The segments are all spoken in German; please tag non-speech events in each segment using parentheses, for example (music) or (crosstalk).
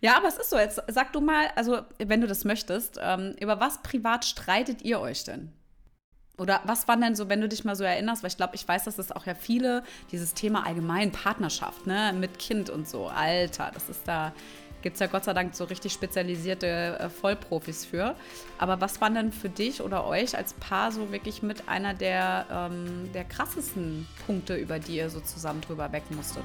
Ja, aber es ist so. Jetzt sag du mal, also wenn du das möchtest, ähm, über was privat streitet ihr euch denn? Oder was waren denn so, wenn du dich mal so erinnerst, weil ich glaube, ich weiß, dass es auch ja viele, dieses Thema allgemein Partnerschaft, ne, mit Kind und so, Alter, das ist da, gibt es ja Gott sei Dank so richtig spezialisierte äh, Vollprofis für. Aber was waren denn für dich oder euch als Paar so wirklich mit einer der, ähm, der krassesten Punkte, über die ihr so zusammen drüber weg musstet?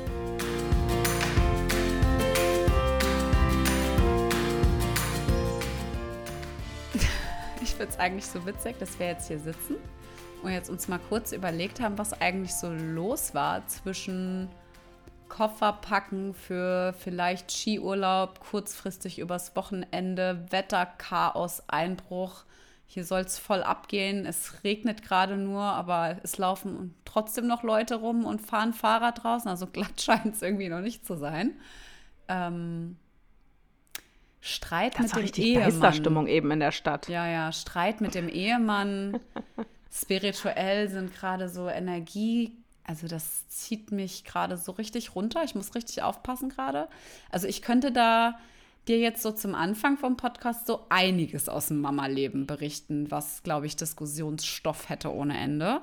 Finde es eigentlich so witzig, dass wir jetzt hier sitzen und jetzt uns mal kurz überlegt haben, was eigentlich so los war zwischen Kofferpacken für vielleicht Skiurlaub, kurzfristig übers Wochenende, Wetterchaos, Einbruch. Hier soll es voll abgehen. Es regnet gerade nur, aber es laufen trotzdem noch Leute rum und fahren Fahrrad draußen. Also glatt (laughs) scheint es irgendwie noch nicht zu sein. Ähm, Streit das mit dem richtig Ehemann. Geisterstimmung eben in der Stadt. Ja, ja, Streit mit dem Ehemann. (laughs) Spirituell sind gerade so Energie, also das zieht mich gerade so richtig runter. Ich muss richtig aufpassen gerade. Also ich könnte da dir jetzt so zum Anfang vom Podcast so einiges aus dem Mama-Leben berichten, was, glaube ich, Diskussionsstoff hätte ohne Ende.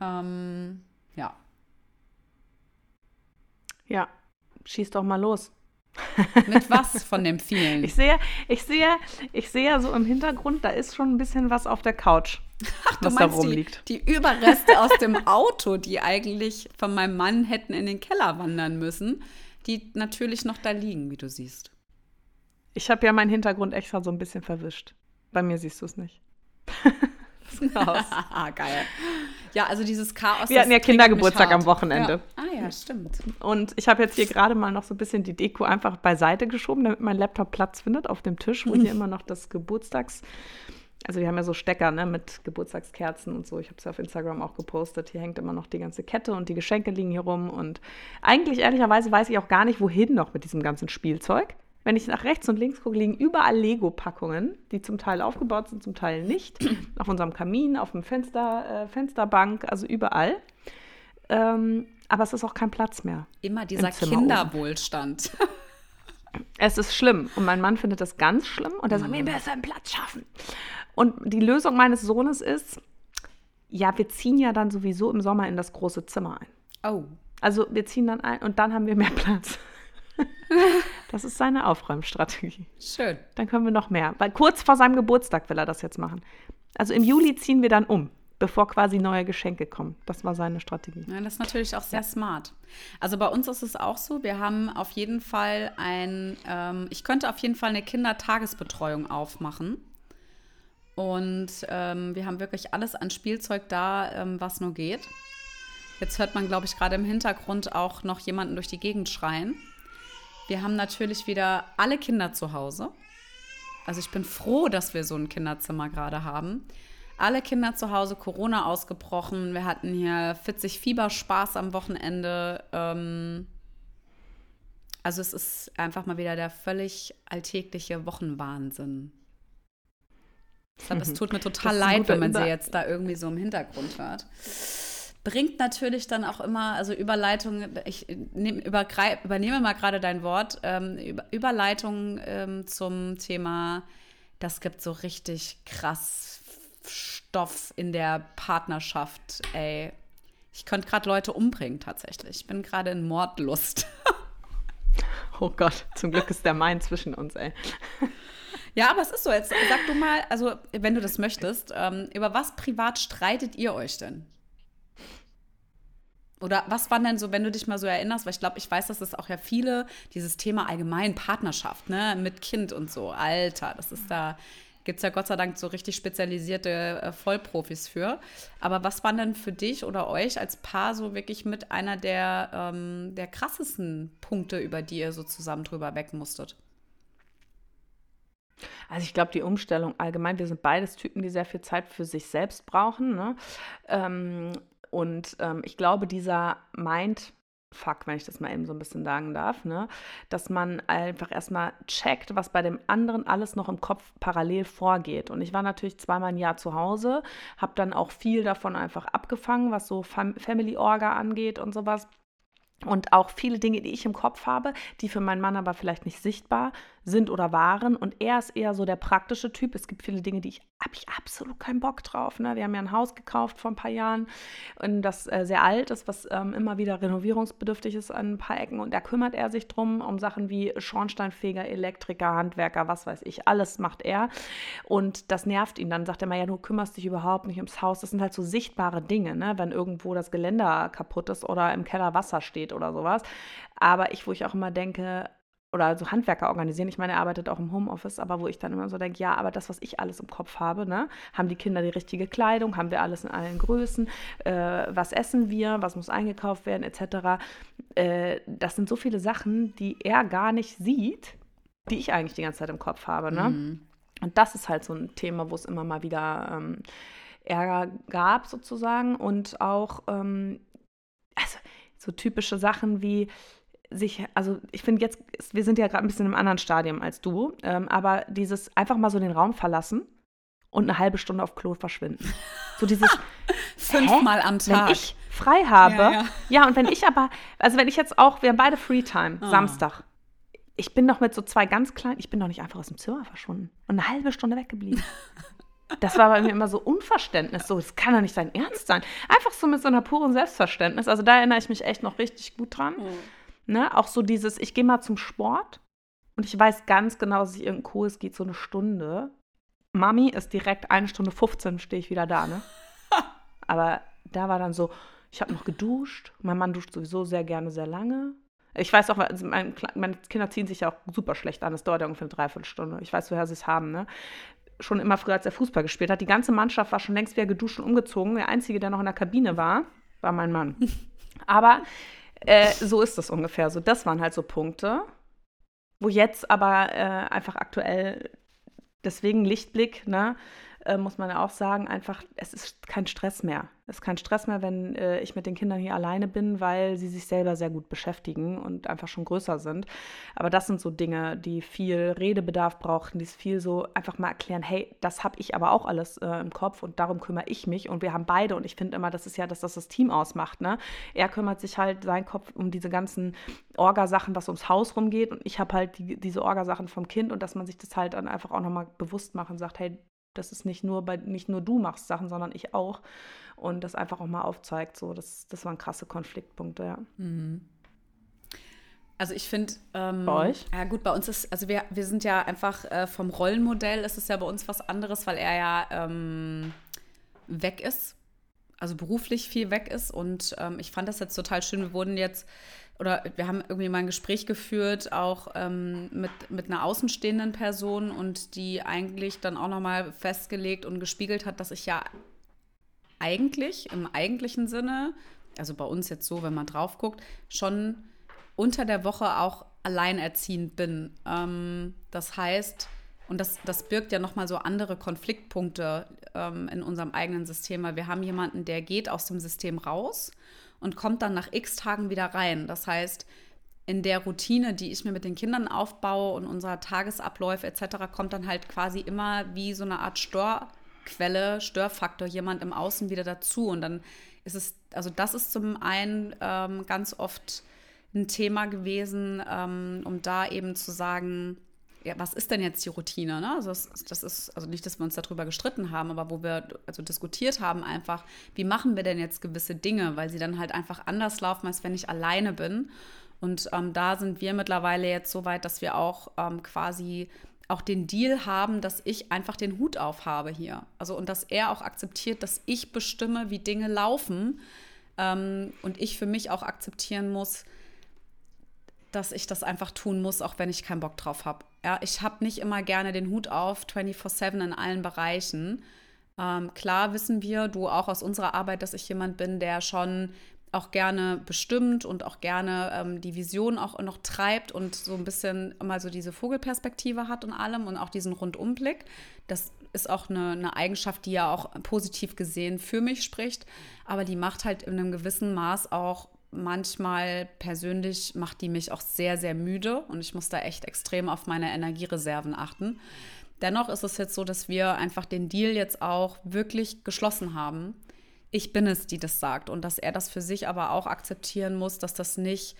Ähm, ja. Ja, schieß doch mal los. Mit was von dem vielen? Ich sehe, ich sehe, ich sehe ja so im Hintergrund, da ist schon ein bisschen was auf der Couch, Ach, was da rumliegt. Die, die Überreste aus dem Auto, die eigentlich von meinem Mann hätten in den Keller wandern müssen, die natürlich noch da liegen, wie du siehst. Ich habe ja meinen Hintergrund extra so ein bisschen verwischt. Bei mir siehst du es nicht. (laughs) (laughs) das. Geil. Ja, also dieses Chaos. Wir hatten ja Kindergeburtstag am Wochenende. Ja. Ah ja, stimmt. Und ich habe jetzt hier gerade mal noch so ein bisschen die Deko einfach beiseite geschoben, damit mein Laptop Platz findet auf dem Tisch, wo hier (laughs) immer noch das Geburtstags also wir haben ja so Stecker ne, mit Geburtstagskerzen und so. Ich habe es ja auf Instagram auch gepostet. Hier hängt immer noch die ganze Kette und die Geschenke liegen hier rum. Und eigentlich, ehrlicherweise, weiß ich auch gar nicht, wohin noch mit diesem ganzen Spielzeug. Wenn ich nach rechts und links gucke, liegen überall Lego-Packungen, die zum Teil aufgebaut sind, zum Teil nicht. (clears throat) auf unserem Kamin, auf dem Fenster, äh, Fensterbank, also überall. Ähm, aber es ist auch kein Platz mehr. Immer dieser Kinderwohlstand. (laughs) es ist schlimm. Und mein Mann findet das ganz schlimm. Und er sagt, mir besser einen Platz schaffen. Und die Lösung meines Sohnes ist, ja, wir ziehen ja dann sowieso im Sommer in das große Zimmer ein. Oh. Also wir ziehen dann ein und dann haben wir mehr Platz. (laughs) das ist seine Aufräumstrategie. Schön. Dann können wir noch mehr. Weil kurz vor seinem Geburtstag will er das jetzt machen. Also im Juli ziehen wir dann um, bevor quasi neue Geschenke kommen. Das war seine Strategie. Ja, das ist natürlich auch sehr ja. smart. Also bei uns ist es auch so, wir haben auf jeden Fall ein, ähm, ich könnte auf jeden Fall eine Kindertagesbetreuung aufmachen. Und ähm, wir haben wirklich alles an Spielzeug da, ähm, was nur geht. Jetzt hört man, glaube ich, gerade im Hintergrund auch noch jemanden durch die Gegend schreien. Wir haben natürlich wieder alle Kinder zu Hause. Also ich bin froh, dass wir so ein Kinderzimmer gerade haben. Alle Kinder zu Hause, Corona ausgebrochen. Wir hatten hier 40 Fieberspaß am Wochenende. Ähm also es ist einfach mal wieder der völlig alltägliche Wochenwahnsinn. Deshalb, es tut mir total leid, wenn man sie jetzt da irgendwie so im Hintergrund hört bringt natürlich dann auch immer, also Überleitung, ich nehm, übernehme mal gerade dein Wort, ähm, Über, Überleitung ähm, zum Thema, das gibt so richtig krass Stoff in der Partnerschaft, ey. Ich könnte gerade Leute umbringen tatsächlich. Ich bin gerade in Mordlust. (laughs) oh Gott, zum Glück ist der Main zwischen uns, ey. (laughs) Ja, aber es ist so. Jetzt sag du mal, also wenn du das möchtest, ähm, über was privat streitet ihr euch denn? Oder was waren denn so, wenn du dich mal so erinnerst, weil ich glaube, ich weiß, dass es auch ja viele, dieses Thema allgemein Partnerschaft, ne, mit Kind und so, Alter, das ist da, Gibt es ja Gott sei Dank so richtig spezialisierte äh, Vollprofis für. Aber was war denn für dich oder euch als Paar so wirklich mit einer der, ähm, der krassesten Punkte, über die ihr so zusammen drüber weg musstet? Also ich glaube, die Umstellung allgemein, wir sind beides Typen, die sehr viel Zeit für sich selbst brauchen. Ne? Ähm, und ähm, ich glaube, dieser Mind, Fuck, wenn ich das mal eben so ein bisschen sagen darf, ne? dass man einfach erstmal checkt, was bei dem anderen alles noch im Kopf parallel vorgeht. Und ich war natürlich zweimal ein Jahr zu Hause, habe dann auch viel davon einfach abgefangen, was so Fam Family Orga angeht und sowas. Und auch viele Dinge, die ich im Kopf habe, die für meinen Mann aber vielleicht nicht sichtbar sind oder waren. Und er ist eher so der praktische Typ. Es gibt viele Dinge, die ich habe ich absolut keinen Bock drauf. Ne? Wir haben ja ein Haus gekauft vor ein paar Jahren, und das äh, sehr alt ist, was ähm, immer wieder renovierungsbedürftig ist an ein paar Ecken. Und da kümmert er sich drum, um Sachen wie Schornsteinfeger, Elektriker, Handwerker, was weiß ich. Alles macht er. Und das nervt ihn. Dann sagt er mal, ja, du kümmerst dich überhaupt nicht ums Haus. Das sind halt so sichtbare Dinge, ne? wenn irgendwo das Geländer kaputt ist oder im Keller Wasser steht oder sowas. Aber ich, wo ich auch immer denke, oder so Handwerker organisieren. Ich meine, er arbeitet auch im Homeoffice, aber wo ich dann immer so denke, ja, aber das, was ich alles im Kopf habe, ne? haben die Kinder die richtige Kleidung, haben wir alles in allen Größen, äh, was essen wir, was muss eingekauft werden, etc. Äh, das sind so viele Sachen, die er gar nicht sieht, die ich eigentlich die ganze Zeit im Kopf habe. Ne? Mhm. Und das ist halt so ein Thema, wo es immer mal wieder ähm, Ärger gab, sozusagen. Und auch, ähm, also so typische Sachen wie, sich, also ich finde jetzt, wir sind ja gerade ein bisschen im anderen Stadium als du, ähm, aber dieses einfach mal so den Raum verlassen und eine halbe Stunde auf Klo verschwinden. So dieses (laughs) fünfmal am Tag. Wenn ich frei habe, ja, ja. ja, und wenn ich aber, also wenn ich jetzt auch, wir haben beide Freetime, oh. Samstag. Ich bin doch mit so zwei ganz kleinen, ich bin doch nicht einfach aus dem Zimmer verschwunden und eine halbe Stunde weggeblieben. (laughs) Das war bei mir immer so Unverständnis. So, das kann doch nicht sein Ernst sein. Einfach so mit so einer puren Selbstverständnis. Also da erinnere ich mich echt noch richtig gut dran. Mhm. Ne? Auch so dieses, ich gehe mal zum Sport und ich weiß ganz genau, dass ich irgendein Kurs geht, so eine Stunde. Mami ist direkt eine Stunde 15, stehe ich wieder da, ne? (laughs) Aber da war dann so, ich habe noch geduscht. Mein Mann duscht sowieso sehr gerne, sehr lange. Ich weiß auch, also meine Kinder ziehen sich ja auch super schlecht an. Es dauert ja ungefähr eine Dreiviertelstunde. Ich weiß, woher sie es haben, ne? Schon immer früher, als er Fußball gespielt hat. Die ganze Mannschaft war schon längst wieder geduscht und umgezogen. Der Einzige, der noch in der Kabine war, war mein Mann. (laughs) Aber äh, so ist das ungefähr. So, das waren halt so Punkte, wo jetzt aber äh, einfach aktuell, deswegen Lichtblick, ne, äh, muss man ja auch sagen, einfach, es ist kein Stress mehr. Es ist kein Stress mehr, wenn äh, ich mit den Kindern hier alleine bin, weil sie sich selber sehr gut beschäftigen und einfach schon größer sind. Aber das sind so Dinge, die viel Redebedarf brauchen, die es viel so einfach mal erklären, hey, das habe ich aber auch alles äh, im Kopf und darum kümmere ich mich. Und wir haben beide, und ich finde immer, das ist ja, dass das das Team ausmacht. Ne? Er kümmert sich halt sein Kopf um diese ganzen Orgasachen, was ums Haus rumgeht. Und ich habe halt die, diese Orgasachen vom Kind und dass man sich das halt dann einfach auch nochmal bewusst macht und sagt, hey, dass es nicht nur bei nicht nur du machst Sachen, sondern ich auch. Und das einfach auch mal aufzeigt. So, das, das waren krasse Konfliktpunkte, ja. Mhm. Also ich finde, ähm, bei euch? Ja gut, bei uns ist, also wir, wir sind ja einfach äh, vom Rollenmodell ist es ja bei uns was anderes, weil er ja ähm, weg ist, also beruflich viel weg ist. Und ähm, ich fand das jetzt total schön. Wir wurden jetzt oder wir haben irgendwie mal ein Gespräch geführt, auch ähm, mit, mit einer außenstehenden Person und die eigentlich dann auch nochmal festgelegt und gespiegelt hat, dass ich ja eigentlich, im eigentlichen Sinne, also bei uns jetzt so, wenn man drauf guckt, schon unter der Woche auch alleinerziehend bin. Ähm, das heißt, und das, das birgt ja nochmal so andere Konfliktpunkte ähm, in unserem eigenen System, weil wir haben jemanden, der geht aus dem System raus und kommt dann nach x Tagen wieder rein. Das heißt, in der Routine, die ich mir mit den Kindern aufbaue und unserer Tagesabläufe etc., kommt dann halt quasi immer wie so eine Art Störquelle, Störfaktor jemand im Außen wieder dazu. Und dann ist es, also das ist zum einen ähm, ganz oft ein Thema gewesen, ähm, um da eben zu sagen, ja, was ist denn jetzt die Routine? Ne? Also das, das, ist, also nicht, dass wir uns darüber gestritten haben, aber wo wir also diskutiert haben, einfach, wie machen wir denn jetzt gewisse Dinge, weil sie dann halt einfach anders laufen, als wenn ich alleine bin. Und ähm, da sind wir mittlerweile jetzt so weit, dass wir auch ähm, quasi auch den Deal haben, dass ich einfach den Hut auf habe hier. Also und dass er auch akzeptiert, dass ich bestimme, wie Dinge laufen. Ähm, und ich für mich auch akzeptieren muss, dass ich das einfach tun muss, auch wenn ich keinen Bock drauf habe. Ja, ich habe nicht immer gerne den Hut auf, 24-7 in allen Bereichen. Ähm, klar wissen wir, du auch aus unserer Arbeit, dass ich jemand bin, der schon auch gerne bestimmt und auch gerne ähm, die Vision auch noch treibt und so ein bisschen immer so diese Vogelperspektive hat und allem und auch diesen Rundumblick. Das ist auch eine, eine, Eigenschaft, die ja auch positiv gesehen für mich spricht, aber die macht halt in einem gewissen Maß auch manchmal persönlich macht die mich auch sehr, sehr müde und ich muss da echt extrem auf meine Energiereserven achten. Dennoch ist es jetzt so, dass wir einfach den Deal jetzt auch wirklich geschlossen haben ich bin es, die das sagt und dass er das für sich aber auch akzeptieren muss, dass das nicht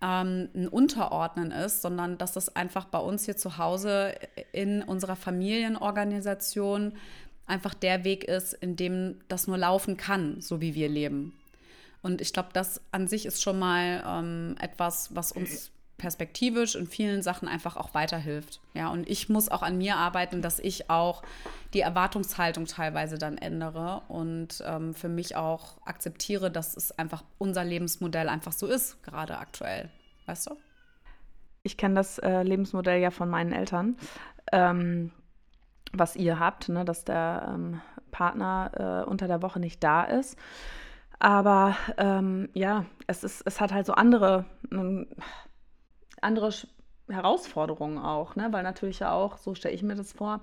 ähm, ein Unterordnen ist, sondern dass das einfach bei uns hier zu Hause in unserer Familienorganisation einfach der Weg ist, in dem das nur laufen kann, so wie wir leben. Und ich glaube, das an sich ist schon mal ähm, etwas, was uns perspektivisch in vielen Sachen einfach auch weiterhilft. Ja, und ich muss auch an mir arbeiten, dass ich auch die Erwartungshaltung teilweise dann ändere und ähm, für mich auch akzeptiere, dass es einfach unser Lebensmodell einfach so ist, gerade aktuell. Weißt du? Ich kenne das äh, Lebensmodell ja von meinen Eltern, ähm, was ihr habt, ne, dass der ähm, Partner äh, unter der Woche nicht da ist. Aber ähm, ja, es, ist, es hat halt so andere, andere Herausforderungen auch, ne? weil natürlich ja auch, so stelle ich mir das vor,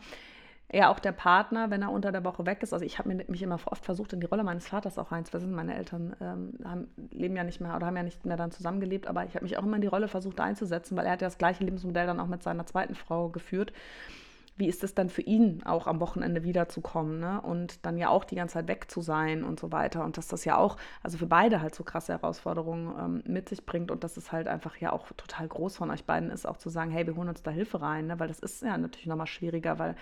ja auch der Partner, wenn er unter der Woche weg ist. Also ich habe mich immer oft versucht, in die Rolle meines Vaters auch reinzuversetzen. Meine Eltern ähm, haben, leben ja nicht mehr oder haben ja nicht mehr dann zusammengelebt, aber ich habe mich auch immer in die Rolle versucht einzusetzen, weil er hat ja das gleiche Lebensmodell dann auch mit seiner zweiten Frau geführt wie ist es dann für ihn auch am Wochenende wiederzukommen ne? und dann ja auch die ganze Zeit weg zu sein und so weiter und dass das ja auch, also für beide halt so krasse Herausforderungen ähm, mit sich bringt und dass es halt einfach ja auch total groß von euch beiden ist, auch zu sagen, hey, wir holen uns da Hilfe rein, ne? weil das ist ja natürlich nochmal schwieriger, weil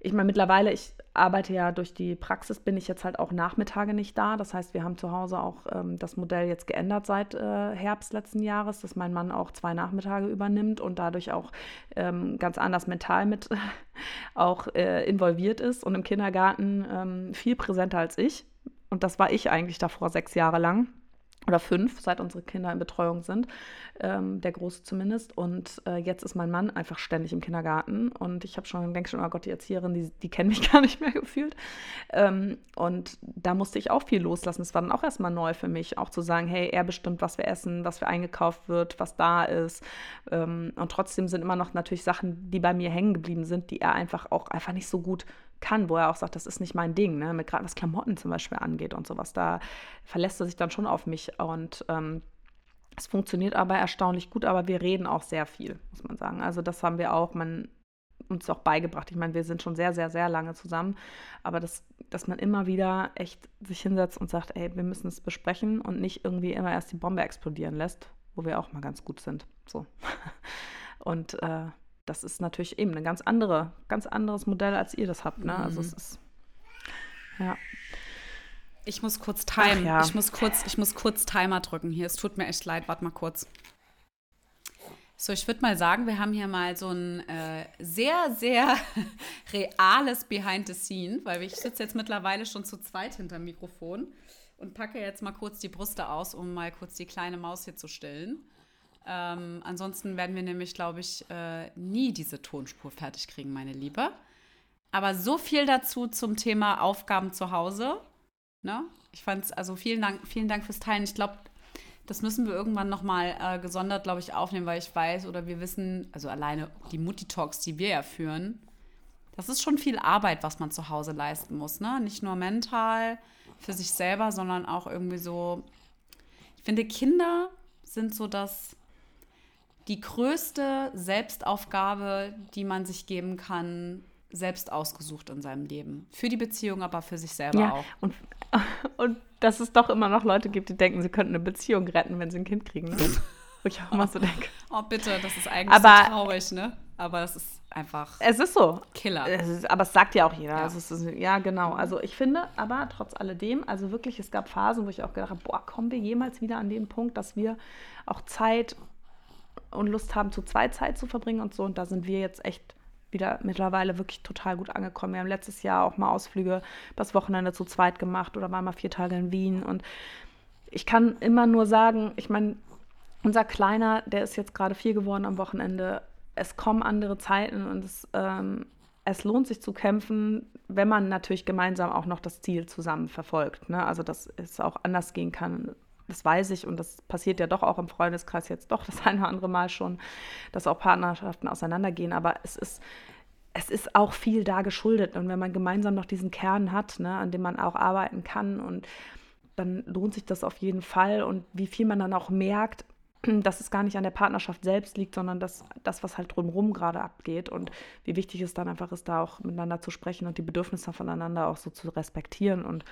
ich meine, mittlerweile, ich arbeite ja durch die Praxis, bin ich jetzt halt auch Nachmittage nicht da. Das heißt, wir haben zu Hause auch ähm, das Modell jetzt geändert seit äh, Herbst letzten Jahres, dass mein Mann auch zwei Nachmittage übernimmt und dadurch auch ähm, ganz anders mental mit (laughs) auch äh, involviert ist und im Kindergarten ähm, viel präsenter als ich. Und das war ich eigentlich davor sechs Jahre lang oder fünf, seit unsere Kinder in Betreuung sind, ähm, der Große zumindest. Und äh, jetzt ist mein Mann einfach ständig im Kindergarten. Und ich habe schon, denke schon, oh Gott, die Erzieherin, die, die kennen mich (laughs) gar nicht mehr gefühlt. Ähm, und da musste ich auch viel loslassen. Es war dann auch erstmal neu für mich, auch zu sagen, hey, er bestimmt, was wir essen, was wir eingekauft wird, was da ist. Ähm, und trotzdem sind immer noch natürlich Sachen, die bei mir hängen geblieben sind, die er einfach auch einfach nicht so gut kann, wo er auch sagt, das ist nicht mein Ding, ne? gerade was Klamotten zum Beispiel angeht und sowas. Da verlässt er sich dann schon auf mich und ähm, es funktioniert aber erstaunlich gut, aber wir reden auch sehr viel, muss man sagen. Also das haben wir auch, man uns auch beigebracht. Ich meine, wir sind schon sehr, sehr, sehr lange zusammen, aber das, dass man immer wieder echt sich hinsetzt und sagt, ey, wir müssen es besprechen und nicht irgendwie immer erst die Bombe explodieren lässt, wo wir auch mal ganz gut sind. So. (laughs) Und äh, das ist natürlich eben ein ganz andere, ganz anderes Modell, als ihr das habt. Ne? Mhm. Also es ist ja. Ich muss kurz timen. Ja. Ich muss kurz, ich muss kurz Timer drücken hier. Es tut mir echt leid. Warte mal kurz. So, ich würde mal sagen, wir haben hier mal so ein äh, sehr, sehr (laughs) reales Behind the Scene, weil ich sitze jetzt mittlerweile schon zu zweit hinterm Mikrofon und packe jetzt mal kurz die Brüste aus, um mal kurz die kleine Maus hier zu stillen. Ähm, ansonsten werden wir nämlich, glaube ich, äh, nie diese Tonspur fertig kriegen, meine Liebe. Aber so viel dazu zum Thema Aufgaben zu Hause. Ne? Ich es, also vielen Dank, vielen Dank fürs Teilen. Ich glaube, das müssen wir irgendwann nochmal äh, gesondert, glaube ich, aufnehmen, weil ich weiß oder wir wissen, also alleine die Mutti-Talks, die wir ja führen, das ist schon viel Arbeit, was man zu Hause leisten muss. Ne? Nicht nur mental für sich selber, sondern auch irgendwie so. Ich finde, Kinder sind so das die größte Selbstaufgabe, die man sich geben kann, selbst ausgesucht in seinem Leben. Für die Beziehung, aber für sich selber ja, auch. Und, (laughs) und dass es doch immer noch Leute gibt, die denken, sie könnten eine Beziehung retten, wenn sie ein Kind kriegen. Ne? Wo ich auch immer so denke. Oh, bitte, das ist eigentlich aber, so traurig, ne? Aber es ist einfach. Es ist so. Killer. Es ist, aber es sagt ja auch jeder. Ja. Also ist, ja, genau. Also ich finde, aber trotz alledem, also wirklich, es gab Phasen, wo ich auch gedacht habe, boah, kommen wir jemals wieder an den Punkt, dass wir auch Zeit und Lust haben, zu zweit Zeit zu verbringen und so. Und da sind wir jetzt echt wieder mittlerweile wirklich total gut angekommen. Wir haben letztes Jahr auch mal Ausflüge das Wochenende zu zweit gemacht oder waren mal vier Tage in Wien. Und ich kann immer nur sagen, ich meine, unser Kleiner, der ist jetzt gerade vier geworden am Wochenende, es kommen andere Zeiten und es, ähm, es lohnt sich zu kämpfen, wenn man natürlich gemeinsam auch noch das Ziel zusammen verfolgt. Ne? Also dass es auch anders gehen kann. Das weiß ich und das passiert ja doch auch im Freundeskreis jetzt doch das eine oder andere Mal schon, dass auch Partnerschaften auseinandergehen. Aber es ist, es ist auch viel da geschuldet. Und wenn man gemeinsam noch diesen Kern hat, ne, an dem man auch arbeiten kann und dann lohnt sich das auf jeden Fall. Und wie viel man dann auch merkt, dass es gar nicht an der Partnerschaft selbst liegt, sondern dass das, was halt drumherum gerade abgeht und wie wichtig es dann einfach ist, da auch miteinander zu sprechen und die Bedürfnisse voneinander auch so zu respektieren und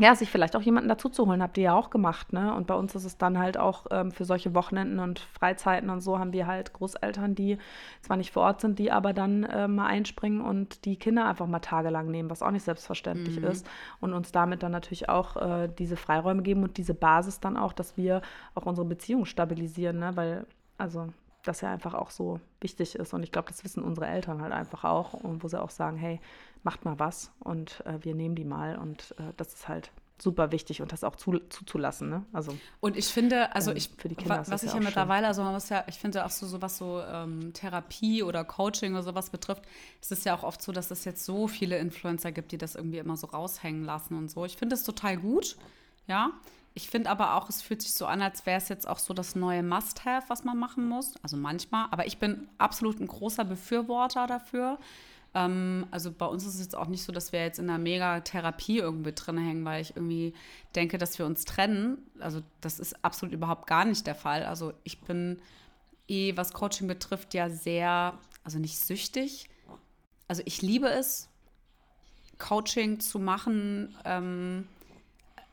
ja, sich vielleicht auch jemanden dazu zu holen, habt ihr ja auch gemacht, ne? Und bei uns ist es dann halt auch ähm, für solche Wochenenden und Freizeiten und so haben wir halt Großeltern, die zwar nicht vor Ort sind, die aber dann äh, mal einspringen und die Kinder einfach mal tagelang nehmen, was auch nicht selbstverständlich mhm. ist. Und uns damit dann natürlich auch äh, diese Freiräume geben und diese Basis dann auch, dass wir auch unsere Beziehung stabilisieren, ne? Weil, also das ja einfach auch so wichtig ist. Und ich glaube, das wissen unsere Eltern halt einfach auch. Und wo sie auch sagen, hey, macht mal was und äh, wir nehmen die mal. Und äh, das ist halt super wichtig und das auch zu, zuzulassen. Ne? Also, und ich finde, also ähm, ich, für die Kinder was, was ich ja mittlerweile, also man muss ja, ich finde auch so, so was so ähm, Therapie oder Coaching oder sowas betrifft, ist es ja auch oft so, dass es jetzt so viele Influencer gibt, die das irgendwie immer so raushängen lassen und so. Ich finde es total gut, ja. Ich finde aber auch, es fühlt sich so an, als wäre es jetzt auch so das neue Must-Have, was man machen muss. Also manchmal. Aber ich bin absolut ein großer Befürworter dafür. Ähm, also bei uns ist es jetzt auch nicht so, dass wir jetzt in einer Mega-Therapie irgendwie drin hängen, weil ich irgendwie denke, dass wir uns trennen. Also das ist absolut überhaupt gar nicht der Fall. Also ich bin eh, was Coaching betrifft, ja sehr, also nicht süchtig. Also ich liebe es, Coaching zu machen. Ähm,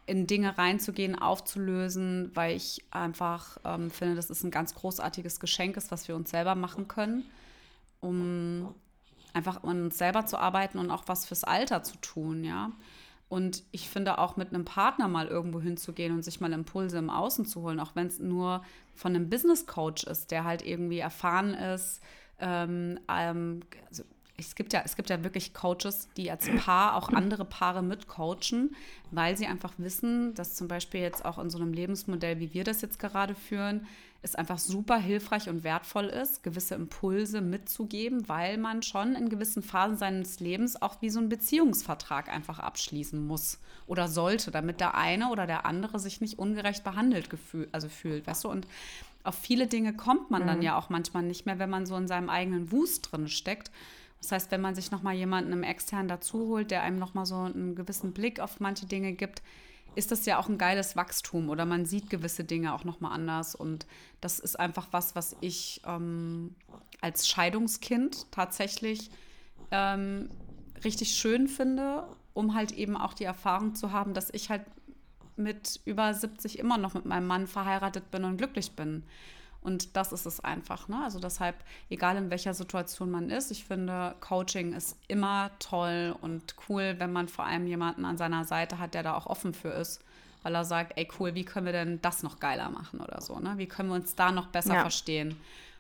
in Dinge reinzugehen, aufzulösen, weil ich einfach ähm, finde, dass es ein ganz großartiges Geschenk ist, was wir uns selber machen können, um einfach an uns selber zu arbeiten und auch was fürs Alter zu tun, ja. Und ich finde auch mit einem Partner mal irgendwo hinzugehen und sich mal Impulse im Außen zu holen, auch wenn es nur von einem Business Coach ist, der halt irgendwie erfahren ist, ähm, ähm, also es gibt ja, es gibt ja wirklich Coaches, die als Paar auch andere Paare mitcoachen, weil sie einfach wissen, dass zum Beispiel jetzt auch in so einem Lebensmodell, wie wir das jetzt gerade führen, es einfach super hilfreich und wertvoll ist, gewisse Impulse mitzugeben, weil man schon in gewissen Phasen seines Lebens auch wie so einen Beziehungsvertrag einfach abschließen muss oder sollte, damit der eine oder der andere sich nicht ungerecht behandelt gefühl, also fühlt, weißt du? Und auf viele Dinge kommt man mhm. dann ja auch manchmal nicht mehr, wenn man so in seinem eigenen Wust drin steckt. Das heißt, wenn man sich nochmal jemanden im Extern dazu holt, der einem nochmal so einen gewissen Blick auf manche Dinge gibt, ist das ja auch ein geiles Wachstum oder man sieht gewisse Dinge auch nochmal anders. Und das ist einfach was, was ich ähm, als Scheidungskind tatsächlich ähm, richtig schön finde, um halt eben auch die Erfahrung zu haben, dass ich halt mit über 70 immer noch mit meinem Mann verheiratet bin und glücklich bin. Und das ist es einfach. Ne? Also deshalb, egal in welcher Situation man ist, ich finde, Coaching ist immer toll und cool, wenn man vor allem jemanden an seiner Seite hat, der da auch offen für ist. Weil er sagt, ey cool, wie können wir denn das noch geiler machen oder so, ne? Wie können wir uns da noch besser ja. verstehen?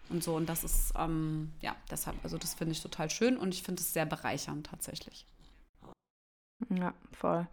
Und so, und das ist, ähm, ja, deshalb, also das finde ich total schön und ich finde es sehr bereichernd tatsächlich. Ja, voll.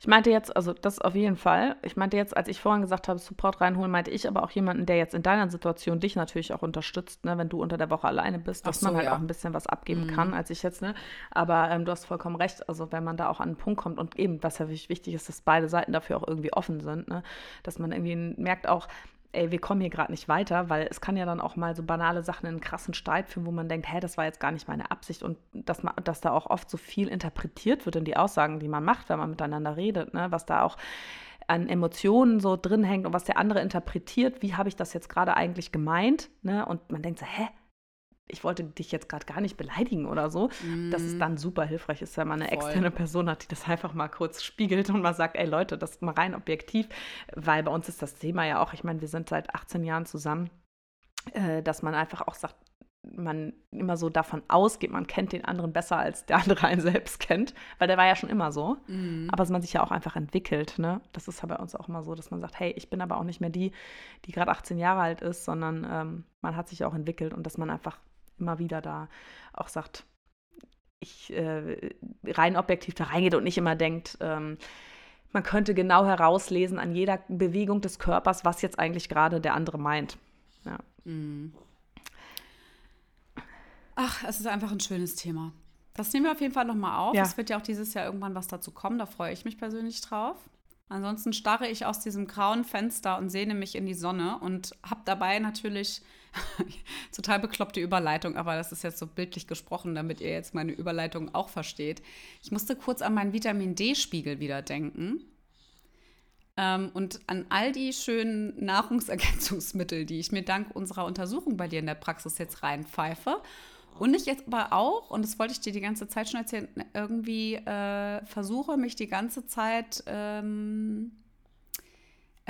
Ich meinte jetzt, also das auf jeden Fall. Ich meinte jetzt, als ich vorhin gesagt habe, Support reinholen, meinte ich aber auch jemanden, der jetzt in deiner Situation dich natürlich auch unterstützt, ne, wenn du unter der Woche alleine bist, dass so, man halt ja. auch ein bisschen was abgeben mhm. kann, als ich jetzt, ne? Aber ähm, du hast vollkommen recht. Also wenn man da auch an einen Punkt kommt und eben, was ja wichtig ist, dass beide Seiten dafür auch irgendwie offen sind, ne? Dass man irgendwie merkt auch, ey, wir kommen hier gerade nicht weiter, weil es kann ja dann auch mal so banale Sachen in einen krassen Streit führen, wo man denkt, hä, das war jetzt gar nicht meine Absicht und dass, man, dass da auch oft so viel interpretiert wird in die Aussagen, die man macht, wenn man miteinander redet, ne? was da auch an Emotionen so drin hängt und was der andere interpretiert, wie habe ich das jetzt gerade eigentlich gemeint, ne? und man denkt so, hä, ich wollte dich jetzt gerade gar nicht beleidigen oder so, mm. dass es mhm. dann super hilfreich ist, wenn man eine Voll. externe Person hat, die das einfach mal kurz spiegelt und mal sagt, ey Leute, das ist mal rein objektiv, weil bei uns ist das Thema ja auch, ich meine, wir sind seit 18 Jahren zusammen, äh, dass man einfach auch sagt, man immer so davon ausgeht, man kennt den anderen besser, als der andere einen selbst kennt, weil der war ja schon immer so. Mhm. Aber dass man sich ja auch einfach entwickelt. Ne? Das ist ja bei uns auch immer so, dass man sagt, hey, ich bin aber auch nicht mehr die, die gerade 18 Jahre alt ist, sondern ähm, man hat sich auch entwickelt und dass man einfach immer wieder da auch sagt, ich äh, rein objektiv da reingeht und nicht immer denkt, ähm, man könnte genau herauslesen an jeder Bewegung des Körpers, was jetzt eigentlich gerade der andere meint. Ja. Mhm. Ach, es ist einfach ein schönes Thema. Das nehmen wir auf jeden Fall nochmal auf. Ja. Es wird ja auch dieses Jahr irgendwann was dazu kommen. Da freue ich mich persönlich drauf. Ansonsten starre ich aus diesem grauen Fenster und sehne mich in die Sonne und habe dabei natürlich (laughs) total bekloppte Überleitung, aber das ist jetzt so bildlich gesprochen, damit ihr jetzt meine Überleitung auch versteht. Ich musste kurz an meinen Vitamin D-Spiegel wieder denken. Ähm, und an all die schönen Nahrungsergänzungsmittel, die ich mir dank unserer Untersuchung bei dir in der Praxis jetzt reinpfeife. Und ich jetzt aber auch, und das wollte ich dir die ganze Zeit schon erzählen, irgendwie äh, versuche mich die ganze Zeit ähm, äh,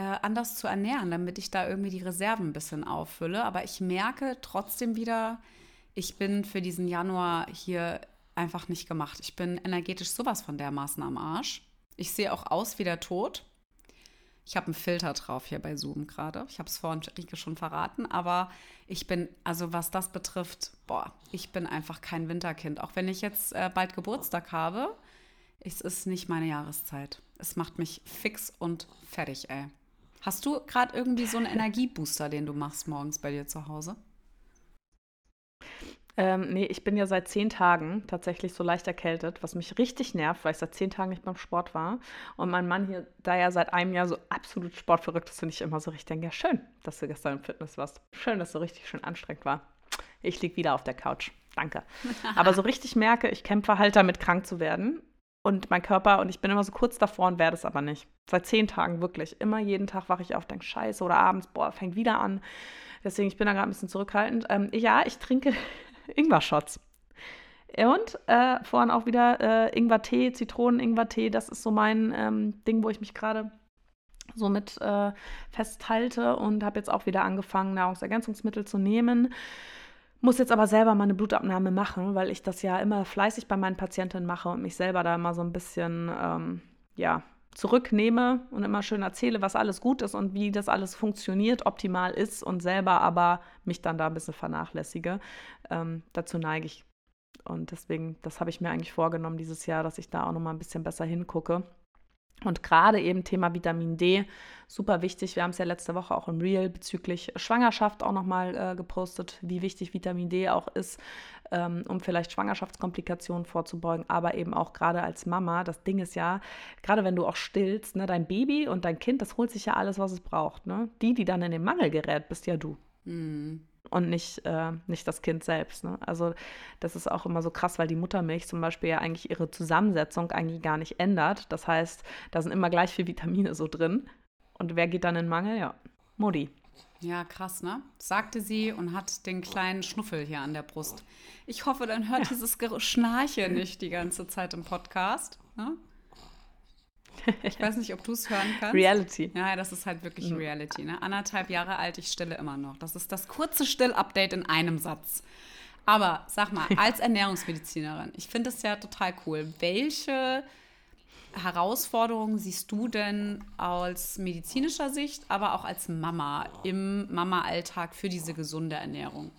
anders zu ernähren, damit ich da irgendwie die Reserven ein bisschen auffülle. Aber ich merke trotzdem wieder, ich bin für diesen Januar hier einfach nicht gemacht. Ich bin energetisch sowas von dermaßen am Arsch. Ich sehe auch aus wie der Tod. Ich habe einen Filter drauf hier bei Zoom gerade. Ich habe es vorhin Rike schon verraten, aber ich bin, also was das betrifft, boah, ich bin einfach kein Winterkind. Auch wenn ich jetzt äh, bald Geburtstag habe, es ist nicht meine Jahreszeit. Es macht mich fix und fertig, ey. Hast du gerade irgendwie so einen Energiebooster, den du machst morgens bei dir zu Hause? Ähm, nee, ich bin ja seit zehn Tagen tatsächlich so leicht erkältet, was mich richtig nervt, weil ich seit zehn Tagen nicht beim Sport war. Und mein Mann hier, da er seit einem Jahr so absolut sportverrückt ist, finde ich immer so richtig denke, ja, schön, dass du gestern im Fitness warst. Schön, dass du richtig schön anstrengend war. Ich liege wieder auf der Couch. Danke. (laughs) Aber so richtig merke, ich kämpfe halt damit, krank zu werden. Und mein Körper, und ich bin immer so kurz davor und werde es aber nicht. Seit zehn Tagen wirklich. Immer jeden Tag wache ich auf, denke, scheiße, oder abends, boah, fängt wieder an. Deswegen, ich bin da gerade ein bisschen zurückhaltend. Ähm, ja, ich trinke (laughs) Ingwer-Shots. Und äh, vorhin auch wieder äh, Ingwer-Tee, Zitronen-Ingwer-Tee. Das ist so mein ähm, Ding, wo ich mich gerade so mit äh, festhalte und habe jetzt auch wieder angefangen, Nahrungsergänzungsmittel zu nehmen. Muss jetzt aber selber mal eine Blutabnahme machen, weil ich das ja immer fleißig bei meinen Patientinnen mache und mich selber da immer so ein bisschen, ähm, ja, zurücknehme und immer schön erzähle, was alles gut ist und wie das alles funktioniert, optimal ist und selber aber mich dann da ein bisschen vernachlässige. Ähm, dazu neige ich. Und deswegen, das habe ich mir eigentlich vorgenommen dieses Jahr, dass ich da auch noch mal ein bisschen besser hingucke. Und gerade eben Thema Vitamin D, super wichtig. Wir haben es ja letzte Woche auch im Real bezüglich Schwangerschaft auch nochmal äh, gepostet, wie wichtig Vitamin D auch ist, ähm, um vielleicht Schwangerschaftskomplikationen vorzubeugen, aber eben auch gerade als Mama. Das Ding ist ja, gerade wenn du auch stillst, ne, dein Baby und dein Kind, das holt sich ja alles, was es braucht. Ne? Die, die dann in den Mangel gerät, bist ja du. Mhm und nicht, äh, nicht das Kind selbst. Ne? Also das ist auch immer so krass, weil die Muttermilch zum Beispiel ja eigentlich ihre Zusammensetzung eigentlich gar nicht ändert. Das heißt, da sind immer gleich viel Vitamine so drin. Und wer geht dann in Mangel? Ja, Mutti. Ja, krass, ne? Sagte sie und hat den kleinen Schnuffel hier an der Brust. Ich hoffe, dann hört ja. dieses Schnarchen nicht die ganze Zeit im Podcast. Ne? Ich weiß nicht, ob du es hören kannst. Reality. Ja, das ist halt wirklich mhm. Reality. Ne? Anderthalb Jahre alt, ich stille immer noch. Das ist das kurze Still-Update in einem Satz. Aber sag mal, (laughs) als Ernährungsmedizinerin, ich finde es ja total cool. Welche Herausforderungen siehst du denn aus medizinischer Sicht, aber auch als Mama im Mama-Alltag für diese gesunde Ernährung?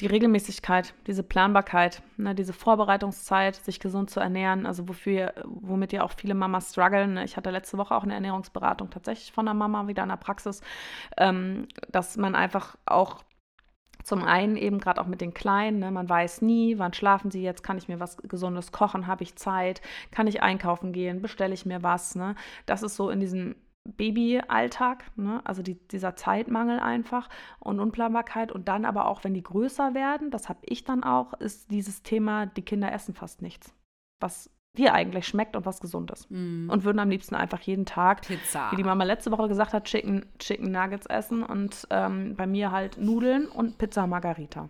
Die Regelmäßigkeit, diese Planbarkeit, ne, diese Vorbereitungszeit, sich gesund zu ernähren, also wofür, womit ja auch viele Mamas strugglen. Ne? Ich hatte letzte Woche auch eine Ernährungsberatung tatsächlich von einer Mama wieder in der Praxis, ähm, dass man einfach auch zum einen eben gerade auch mit den Kleinen, ne, man weiß nie, wann schlafen sie jetzt, kann ich mir was Gesundes kochen, habe ich Zeit, kann ich einkaufen gehen, bestelle ich mir was. Ne? Das ist so in diesem Babyalltag, ne? also die, dieser Zeitmangel einfach und Unplanbarkeit und dann aber auch, wenn die größer werden, das habe ich dann auch, ist dieses Thema, die Kinder essen fast nichts, was dir eigentlich schmeckt und was gesund ist. Mm. Und würden am liebsten einfach jeden Tag, Pizza. wie die Mama letzte Woche gesagt hat, Chicken, Chicken Nuggets essen und ähm, bei mir halt Nudeln und Pizza Margarita.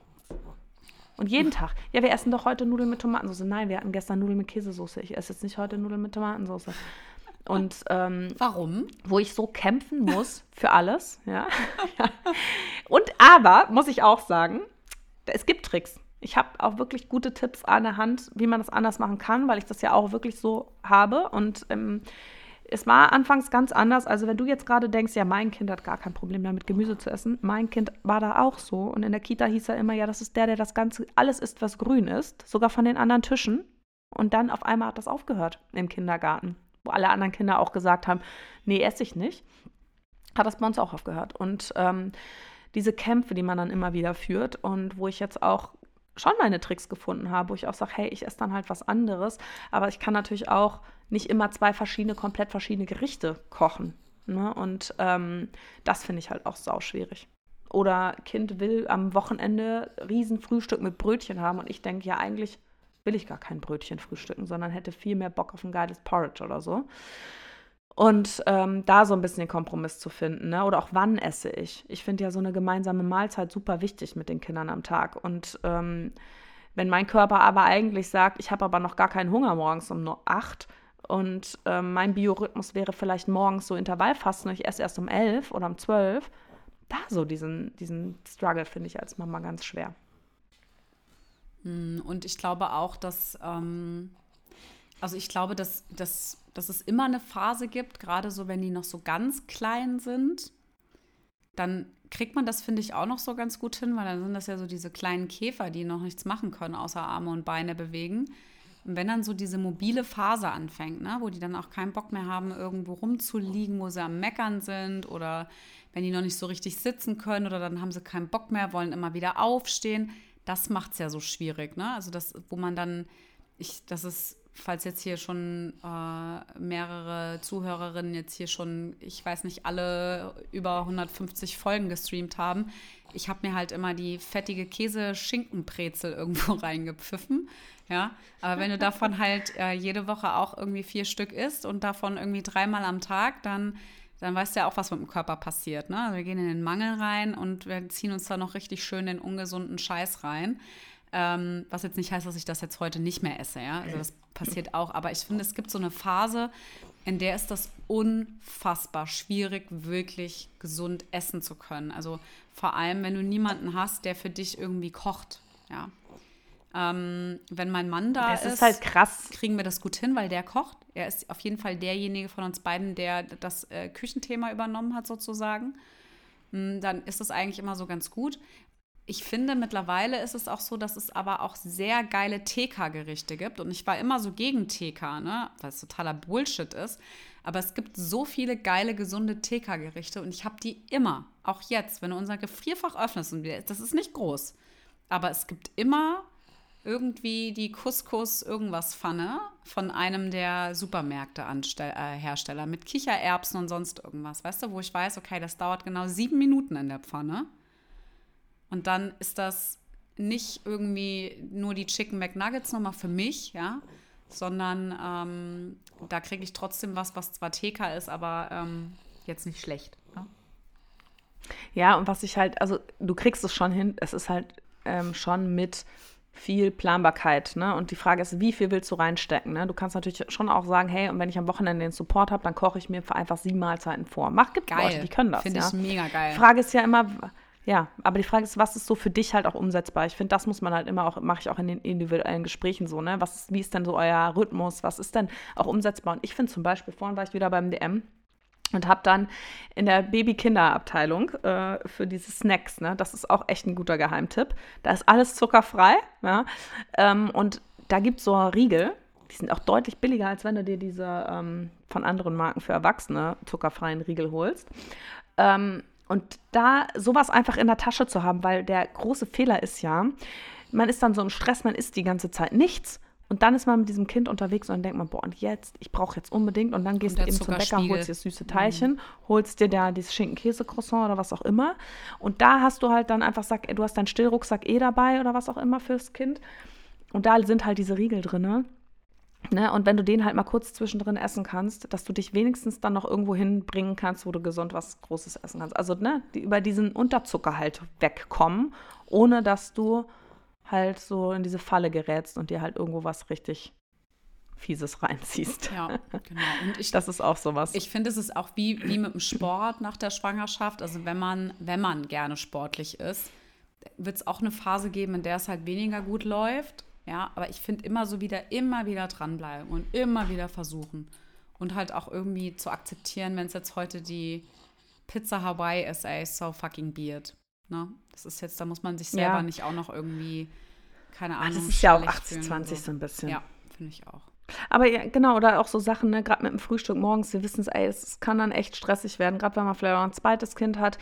Und jeden Tag. Ja, wir essen doch heute Nudeln mit Tomatensauce. Nein, wir hatten gestern Nudeln mit Käsesauce. Ich esse jetzt nicht heute Nudeln mit Tomatensauce. Und ähm, warum? Wo ich so kämpfen muss (laughs) für alles, ja. (laughs) Und aber muss ich auch sagen, es gibt Tricks. Ich habe auch wirklich gute Tipps an der Hand, wie man das anders machen kann, weil ich das ja auch wirklich so habe. Und ähm, es war anfangs ganz anders. Also wenn du jetzt gerade denkst, ja, mein Kind hat gar kein Problem damit, Gemüse zu essen. Mein Kind war da auch so. Und in der Kita hieß er immer, ja, das ist der, der das Ganze, alles isst, was grün ist. Sogar von den anderen Tischen. Und dann auf einmal hat das aufgehört im Kindergarten wo alle anderen Kinder auch gesagt haben, nee, esse ich nicht, hat das bei uns auch aufgehört. Und ähm, diese Kämpfe, die man dann immer wieder führt und wo ich jetzt auch schon meine Tricks gefunden habe, wo ich auch sage, hey, ich esse dann halt was anderes, aber ich kann natürlich auch nicht immer zwei verschiedene, komplett verschiedene Gerichte kochen. Ne? Und ähm, das finde ich halt auch sauschwierig. Oder Kind will am Wochenende riesen Frühstück mit Brötchen haben und ich denke, ja, eigentlich will ich gar kein Brötchen frühstücken, sondern hätte viel mehr Bock auf ein geiles Porridge oder so. Und ähm, da so ein bisschen den Kompromiss zu finden. Ne? Oder auch wann esse ich. Ich finde ja so eine gemeinsame Mahlzeit super wichtig mit den Kindern am Tag. Und ähm, wenn mein Körper aber eigentlich sagt, ich habe aber noch gar keinen Hunger morgens um acht und ähm, mein Biorhythmus wäre vielleicht morgens so Intervallfasten und ich esse erst um elf oder um zwölf, da so diesen, diesen Struggle finde ich als Mama ganz schwer. Hm, und ich glaube auch, dass, ähm, also ich glaube, dass, dass, dass es immer eine Phase gibt, gerade so, wenn die noch so ganz klein sind, dann kriegt man das, finde ich, auch noch so ganz gut hin, weil dann sind das ja so diese kleinen Käfer, die noch nichts machen können, außer Arme und Beine bewegen. Und wenn dann so diese mobile Phase anfängt, ne, wo die dann auch keinen Bock mehr haben, irgendwo rumzuliegen, wo sie am Meckern sind oder wenn die noch nicht so richtig sitzen können oder dann haben sie keinen Bock mehr, wollen immer wieder aufstehen, das macht es ja so schwierig, ne? Also das, wo man dann, ich, das ist, falls jetzt hier schon äh, mehrere Zuhörerinnen jetzt hier schon, ich weiß nicht, alle über 150 Folgen gestreamt haben, ich habe mir halt immer die fettige Käse-Schinkenbrezel (laughs) irgendwo reingepfiffen. Ja, aber wenn du davon halt äh, jede Woche auch irgendwie vier Stück isst und davon irgendwie dreimal am Tag, dann dann weißt du ja auch, was mit dem Körper passiert. Ne? Also wir gehen in den Mangel rein und wir ziehen uns da noch richtig schön den ungesunden Scheiß rein. Ähm, was jetzt nicht heißt, dass ich das jetzt heute nicht mehr esse. Ja? Also das passiert auch. Aber ich finde, es gibt so eine Phase, in der ist das unfassbar schwierig, wirklich gesund essen zu können. Also vor allem, wenn du niemanden hast, der für dich irgendwie kocht. Ja. Ähm, wenn mein Mann da das ist, ist halt kriegen wir das gut hin, weil der kocht. Er ist auf jeden Fall derjenige von uns beiden, der das äh, Küchenthema übernommen hat, sozusagen. Hm, dann ist das eigentlich immer so ganz gut. Ich finde, mittlerweile ist es auch so, dass es aber auch sehr geile TK-Gerichte gibt. Und ich war immer so gegen TK, ne? weil es totaler Bullshit ist. Aber es gibt so viele geile, gesunde TK-Gerichte und ich habe die immer, auch jetzt, wenn du unser Gefrierfach öffnest, und das ist nicht groß, aber es gibt immer irgendwie die Couscous irgendwas Pfanne von einem der Supermärkte äh, mit Kichererbsen und sonst irgendwas, weißt du, wo ich weiß, okay, das dauert genau sieben Minuten in der Pfanne. Und dann ist das nicht irgendwie nur die Chicken McNuggets nochmal für mich, ja, sondern ähm, da kriege ich trotzdem was, was zwar TK ist, aber ähm, jetzt nicht schlecht. Ja? ja, und was ich halt, also du kriegst es schon hin, es ist halt ähm, schon mit viel Planbarkeit. Ne? Und die Frage ist, wie viel willst du reinstecken? Ne? Du kannst natürlich schon auch sagen, hey, und wenn ich am Wochenende den Support habe, dann koche ich mir einfach sieben Mahlzeiten vor. Mach, gibt geil. Leute, die können das. Finde ja? ich mega geil. Die Frage ist ja immer, ja, aber die Frage ist, was ist so für dich halt auch umsetzbar? Ich finde, das muss man halt immer auch, mache ich auch in den individuellen Gesprächen so, ne? Was ist, wie ist denn so euer Rhythmus? Was ist denn auch umsetzbar? Und ich finde zum Beispiel, vorhin war ich wieder beim DM und habe dann in der Baby-Kinder-Abteilung äh, für diese Snacks, ne, das ist auch echt ein guter Geheimtipp. Da ist alles zuckerfrei, ja, ähm, und da gibt es so Riegel, die sind auch deutlich billiger, als wenn du dir diese ähm, von anderen Marken für Erwachsene zuckerfreien Riegel holst. Ähm, und da sowas einfach in der Tasche zu haben, weil der große Fehler ist ja, man ist dann so im Stress, man isst die ganze Zeit nichts und dann ist man mit diesem Kind unterwegs und dann denkt man, boah, und jetzt, ich brauche jetzt unbedingt. Und dann gehst und du eben zum Bäcker, holst dir das süße Teilchen, mhm. holst dir da dieses Schinken-Käse-Croissant oder was auch immer. Und da hast du halt dann einfach, sag, du hast deinen Stillrucksack eh dabei oder was auch immer fürs Kind. Und da sind halt diese Riegel drin. Ne? Und wenn du den halt mal kurz zwischendrin essen kannst, dass du dich wenigstens dann noch irgendwo hinbringen kannst, wo du gesund was Großes essen kannst. Also ne, die, über diesen Unterzucker halt wegkommen, ohne dass du halt so in diese Falle gerätst und dir halt irgendwo was richtig Fieses (laughs) reinziehst. Ja, genau. Und ich, das ist auch sowas. Ich finde, es ist auch wie, wie mit dem Sport nach der Schwangerschaft. Also wenn man, wenn man gerne sportlich ist, wird es auch eine Phase geben, in der es halt weniger gut läuft. Ja, aber ich finde immer so wieder, immer wieder dranbleiben und immer wieder versuchen. Und halt auch irgendwie zu akzeptieren, wenn es jetzt heute die Pizza Hawaii ist, ey, so fucking beard. Ne? Das ist jetzt, da muss man sich selber ja. nicht auch noch irgendwie, keine Ahnung. Ach, das ist ja auch 80-20 so. so ein bisschen. Ja, finde ich auch. Aber ja, genau, oder auch so Sachen, ne, gerade mit dem Frühstück morgens, wir wissen es, ey, es kann dann echt stressig werden, gerade wenn man vielleicht auch ein zweites Kind hat.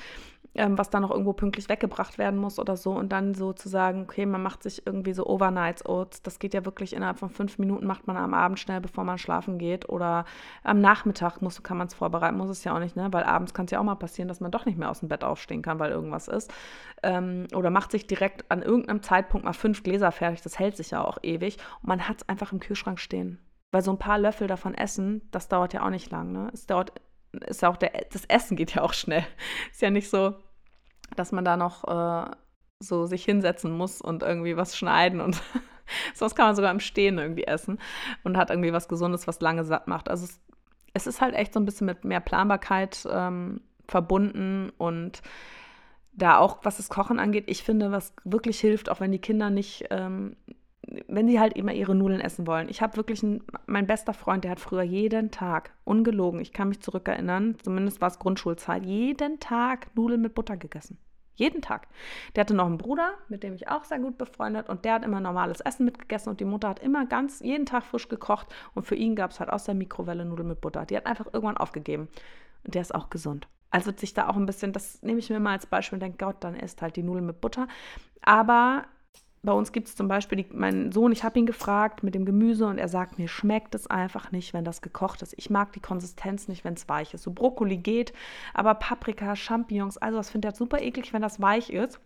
Ähm, was dann noch irgendwo pünktlich weggebracht werden muss oder so. Und dann so zu sagen, okay, man macht sich irgendwie so Overnights Oats. Das geht ja wirklich innerhalb von fünf Minuten, macht man am Abend schnell, bevor man schlafen geht. Oder am Nachmittag muss, kann man es vorbereiten, muss es ja auch nicht, ne? Weil abends kann es ja auch mal passieren, dass man doch nicht mehr aus dem Bett aufstehen kann, weil irgendwas ist. Ähm, oder macht sich direkt an irgendeinem Zeitpunkt mal fünf Gläser fertig. Das hält sich ja auch ewig. Und man hat es einfach im Kühlschrank stehen. Weil so ein paar Löffel davon essen, das dauert ja auch nicht lang. Ne? Es dauert ist auch der, das Essen geht ja auch schnell. Ist ja nicht so, dass man da noch äh, so sich hinsetzen muss und irgendwie was schneiden und (laughs) sonst kann man sogar im Stehen irgendwie essen und hat irgendwie was Gesundes, was lange satt macht. Also es, es ist halt echt so ein bisschen mit mehr Planbarkeit ähm, verbunden und da auch, was das Kochen angeht, ich finde, was wirklich hilft, auch wenn die Kinder nicht ähm, wenn sie halt immer ihre Nudeln essen wollen. Ich habe wirklich einen, mein bester Freund, der hat früher jeden Tag, ungelogen, ich kann mich zurückerinnern, zumindest war es Grundschulzeit, jeden Tag Nudeln mit Butter gegessen. Jeden Tag. Der hatte noch einen Bruder, mit dem ich auch sehr gut befreundet und der hat immer normales Essen mitgegessen und die Mutter hat immer ganz jeden Tag frisch gekocht und für ihn gab es halt aus der Mikrowelle Nudeln mit Butter. Die hat einfach irgendwann aufgegeben und der ist auch gesund. Also sich da auch ein bisschen, das nehme ich mir mal als Beispiel und denke, Gott, dann isst halt die Nudeln mit Butter. Aber bei uns gibt es zum Beispiel, die, mein Sohn, ich habe ihn gefragt mit dem Gemüse und er sagt, mir schmeckt es einfach nicht, wenn das gekocht ist. Ich mag die Konsistenz nicht, wenn es weich ist. So Brokkoli geht, aber Paprika, Champignons, also das finde ich super eklig, wenn das weich ist.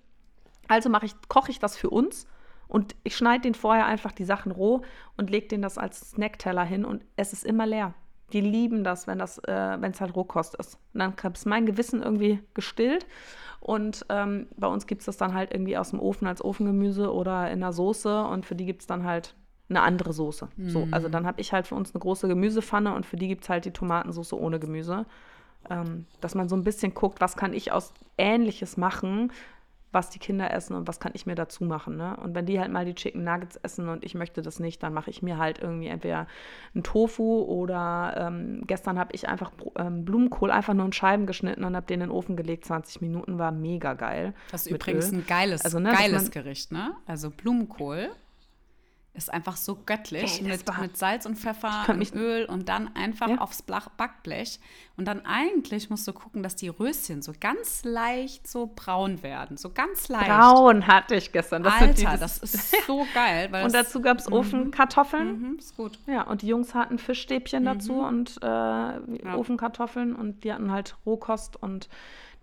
Also ich, koche ich das für uns und ich schneide den vorher einfach die Sachen roh und lege den das als Snackteller hin und es ist immer leer. Die lieben das, wenn das, äh, wenn es halt Rohkost ist. Und dann ist mein Gewissen irgendwie gestillt. Und ähm, bei uns gibt es das dann halt irgendwie aus dem Ofen als Ofengemüse oder in der Soße. Und für die gibt es dann halt eine andere Soße. Mm. So, also dann habe ich halt für uns eine große Gemüsepfanne und für die gibt es halt die Tomatensoße ohne Gemüse. Ähm, dass man so ein bisschen guckt, was kann ich aus Ähnliches machen, was die Kinder essen und was kann ich mir dazu machen. Ne? Und wenn die halt mal die Chicken Nuggets essen und ich möchte das nicht, dann mache ich mir halt irgendwie entweder einen Tofu oder ähm, gestern habe ich einfach ähm, Blumenkohl einfach nur in Scheiben geschnitten und habe den in den Ofen gelegt. 20 Minuten war mega geil. Das ist übrigens Öl. ein geiles, also, ne, geiles Gericht, ne? Also Blumenkohl ist einfach so göttlich hey, mit, mit, Salz und Pfeffer und Öl und dann einfach ja. aufs Backblech. Und dann eigentlich musst du gucken, dass die Röschen so ganz leicht so braun werden. So ganz leicht. Braun hatte ich gestern. Das Alter, das ist (laughs) so geil. und dazu gab es mhm. Ofenkartoffeln. Mhm, ist gut. Ja, und die Jungs hatten Fischstäbchen mhm. dazu und äh, ja. Ofenkartoffeln und die hatten halt Rohkost und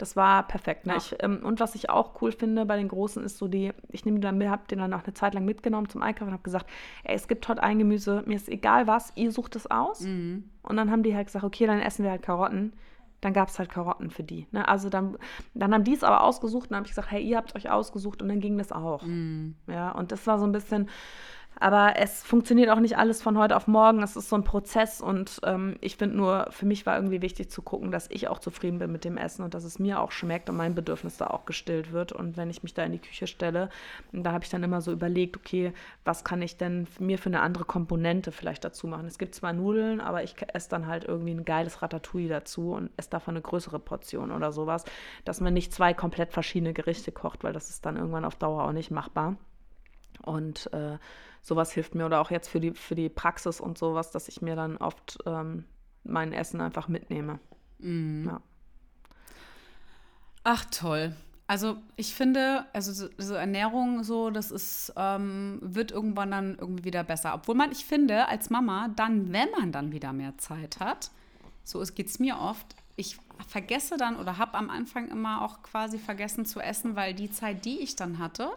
das war perfekt. Ne? Ja. Ich, ähm, und was ich auch cool finde bei den Großen ist so die, ich nehme dann, habe den dann auch eine Zeit lang mitgenommen zum Einkaufen und habe gesagt, ey, es gibt heute ein Gemüse, mir ist egal was, ihr sucht es aus. Mhm. Und dann haben die halt gesagt, okay, dann essen wir halt Karotten. Dann gab es halt Karotten für die. Ne? Also dann, dann haben die es aber ausgesucht und dann habe ich gesagt, hey, ihr habt euch ausgesucht und dann ging das auch. Mhm. Ja, und das war so ein bisschen, aber es funktioniert auch nicht alles von heute auf morgen. Es ist so ein Prozess und ähm, ich finde nur, für mich war irgendwie wichtig zu gucken, dass ich auch zufrieden bin mit dem Essen und dass es mir auch schmeckt und mein Bedürfnis da auch gestillt wird. Und wenn ich mich da in die Küche stelle, da habe ich dann immer so überlegt, okay, was kann ich denn mir für eine andere Komponente vielleicht dazu machen? Es gibt zwar Nudeln, aber ich esse dann halt irgendwie ein geiles Ratatouille dazu und esse davon eine größere Portion oder sowas, dass man nicht zwei komplett verschiedene Gerichte kocht, weil das ist dann irgendwann auf Dauer auch nicht machbar. Und äh, sowas hilft mir oder auch jetzt für die, für die Praxis und sowas, dass ich mir dann oft ähm, mein Essen einfach mitnehme. Mm. Ja. Ach toll. Also ich finde, also so, Ernährung so, das ist, ähm, wird irgendwann dann irgendwie wieder besser. Obwohl man, ich finde, als Mama, dann, wenn man dann wieder mehr Zeit hat, so geht es mir oft, ich vergesse dann oder habe am Anfang immer auch quasi vergessen zu essen, weil die Zeit, die ich dann hatte,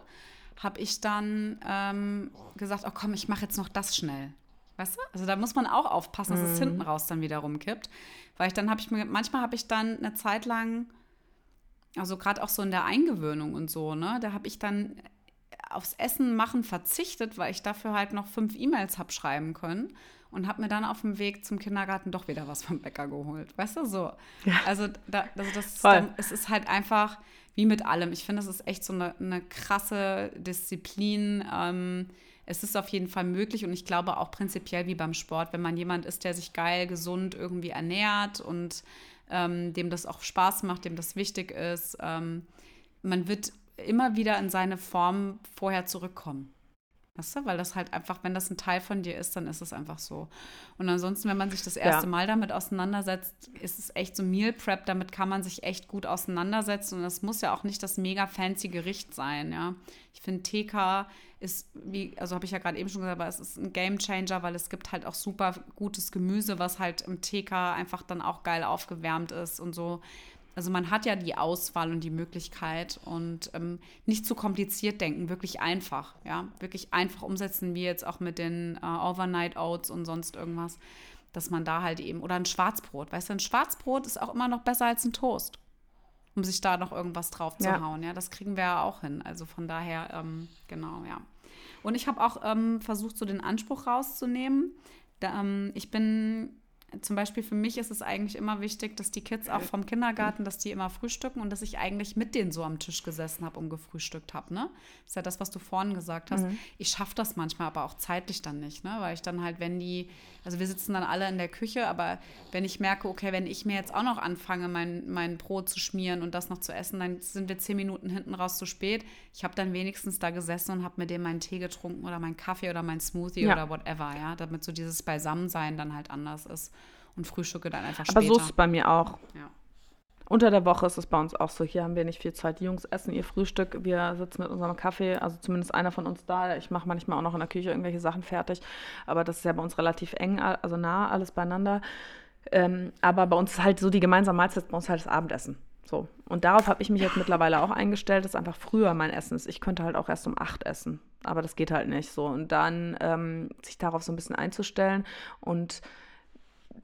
habe ich dann ähm, gesagt, oh komm, ich mache jetzt noch das schnell. Weißt du? Also da muss man auch aufpassen, dass es mhm. hinten raus dann wieder rumkippt. Weil ich dann habe ich mir, manchmal habe ich dann eine Zeit lang, also gerade auch so in der Eingewöhnung und so, ne, da habe ich dann aufs Essen machen verzichtet, weil ich dafür halt noch fünf E-Mails habe schreiben können und habe mir dann auf dem Weg zum Kindergarten doch wieder was vom Bäcker geholt. Weißt du, so. Ja. Also, da, also das, dann, es ist halt einfach, wie mit allem. Ich finde, das ist echt so eine, eine krasse Disziplin. Ähm, es ist auf jeden Fall möglich und ich glaube auch prinzipiell wie beim Sport, wenn man jemand ist, der sich geil, gesund irgendwie ernährt und ähm, dem das auch Spaß macht, dem das wichtig ist, ähm, man wird immer wieder in seine Form vorher zurückkommen. Weißt du? Weil das halt einfach, wenn das ein Teil von dir ist, dann ist es einfach so. Und ansonsten, wenn man sich das erste ja. Mal damit auseinandersetzt, ist es echt so Meal Prep, damit kann man sich echt gut auseinandersetzen. Und das muss ja auch nicht das mega fancy Gericht sein, ja. Ich finde, TK ist, wie, also habe ich ja gerade eben schon gesagt, aber es ist ein Game Changer, weil es gibt halt auch super gutes Gemüse, was halt im TK einfach dann auch geil aufgewärmt ist und so. Also man hat ja die Auswahl und die Möglichkeit und ähm, nicht zu kompliziert denken, wirklich einfach, ja, wirklich einfach umsetzen, wie jetzt auch mit den äh, Overnight Oats und sonst irgendwas, dass man da halt eben, oder ein Schwarzbrot, weißt du, ein Schwarzbrot ist auch immer noch besser als ein Toast, um sich da noch irgendwas drauf zu ja. hauen, ja, das kriegen wir ja auch hin, also von daher, ähm, genau, ja. Und ich habe auch ähm, versucht, so den Anspruch rauszunehmen, da, ähm, ich bin zum Beispiel für mich ist es eigentlich immer wichtig, dass die Kids auch vom Kindergarten, dass die immer frühstücken und dass ich eigentlich mit denen so am Tisch gesessen habe und gefrühstückt habe. Ne? Das ist ja das, was du vorhin gesagt hast. Mhm. Ich schaffe das manchmal aber auch zeitlich dann nicht, ne? weil ich dann halt, wenn die, also wir sitzen dann alle in der Küche, aber wenn ich merke, okay, wenn ich mir jetzt auch noch anfange, mein, mein Brot zu schmieren und das noch zu essen, dann sind wir zehn Minuten hinten raus zu spät. Ich habe dann wenigstens da gesessen und habe mit dem meinen Tee getrunken oder meinen Kaffee oder meinen Smoothie ja. oder whatever, ja, damit so dieses Beisammensein dann halt anders ist und frühstücke dann einfach später. Aber so ist es bei mir auch. Ja. Unter der Woche ist es bei uns auch so. Hier haben wir nicht viel Zeit. Die Jungs essen ihr Frühstück. Wir sitzen mit unserem Kaffee, also zumindest einer von uns da. Ich mache manchmal auch noch in der Küche irgendwelche Sachen fertig. Aber das ist ja bei uns relativ eng, also nah, alles beieinander. Ähm, aber bei uns ist halt so die gemeinsame Mahlzeit, bei uns halt das Abendessen. So. Und darauf habe ich mich jetzt mittlerweile auch eingestellt, dass einfach früher mein Essen ist. Ich könnte halt auch erst um acht essen. Aber das geht halt nicht so. Und dann ähm, sich darauf so ein bisschen einzustellen und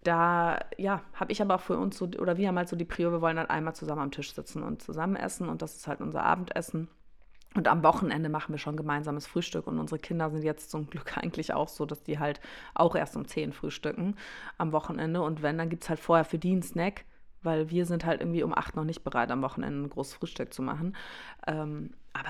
da, ja, habe ich aber auch für uns so, oder wir haben halt so die Prio, wir wollen dann einmal zusammen am Tisch sitzen und zusammen essen und das ist halt unser Abendessen. Und am Wochenende machen wir schon gemeinsames Frühstück und unsere Kinder sind jetzt zum Glück (laughs) eigentlich auch so, dass die halt auch erst um 10 frühstücken am Wochenende. Und wenn, dann gibt es halt vorher für die einen Snack, weil wir sind halt irgendwie um 8 noch nicht bereit, am Wochenende ein großes Frühstück zu machen. Ähm, aber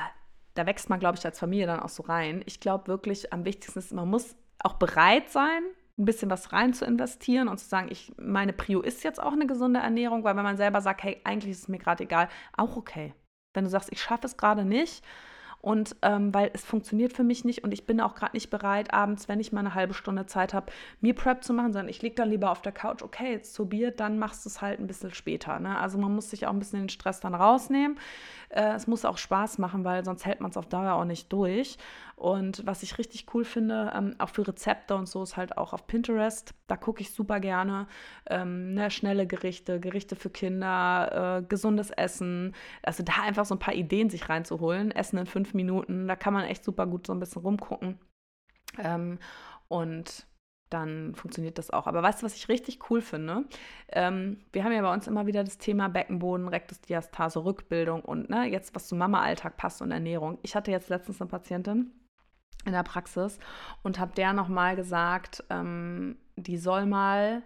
da wächst man, glaube ich, als Familie dann auch so rein. Ich glaube wirklich, am wichtigsten ist, man muss auch bereit sein, ein bisschen was rein zu investieren und zu sagen, ich, meine Prio ist jetzt auch eine gesunde Ernährung, weil wenn man selber sagt, hey, eigentlich ist es mir gerade egal, auch okay. Wenn du sagst, ich schaffe es gerade nicht, und ähm, weil es funktioniert für mich nicht und ich bin auch gerade nicht bereit, abends, wenn ich mal eine halbe Stunde Zeit habe, mir Prep zu machen, sondern ich liege dann lieber auf der Couch, okay, jetzt so Bier, dann machst du es halt ein bisschen später. Ne? Also man muss sich auch ein bisschen den Stress dann rausnehmen. Äh, es muss auch Spaß machen, weil sonst hält man es auf Dauer auch nicht durch. Und was ich richtig cool finde, ähm, auch für Rezepte und so, ist halt auch auf Pinterest. Da gucke ich super gerne. Ähm, ne, schnelle Gerichte, Gerichte für Kinder, äh, gesundes Essen. Also da einfach so ein paar Ideen sich reinzuholen. Essen in fünf Minuten, da kann man echt super gut so ein bisschen rumgucken. Ähm, und dann funktioniert das auch. Aber weißt du, was ich richtig cool finde? Ähm, wir haben ja bei uns immer wieder das Thema Beckenboden, Rectus Diastase, Rückbildung und ne, jetzt was zum Mama-Alltag passt und Ernährung. Ich hatte jetzt letztens eine Patientin in der Praxis und habe der nochmal gesagt, ähm, die soll mal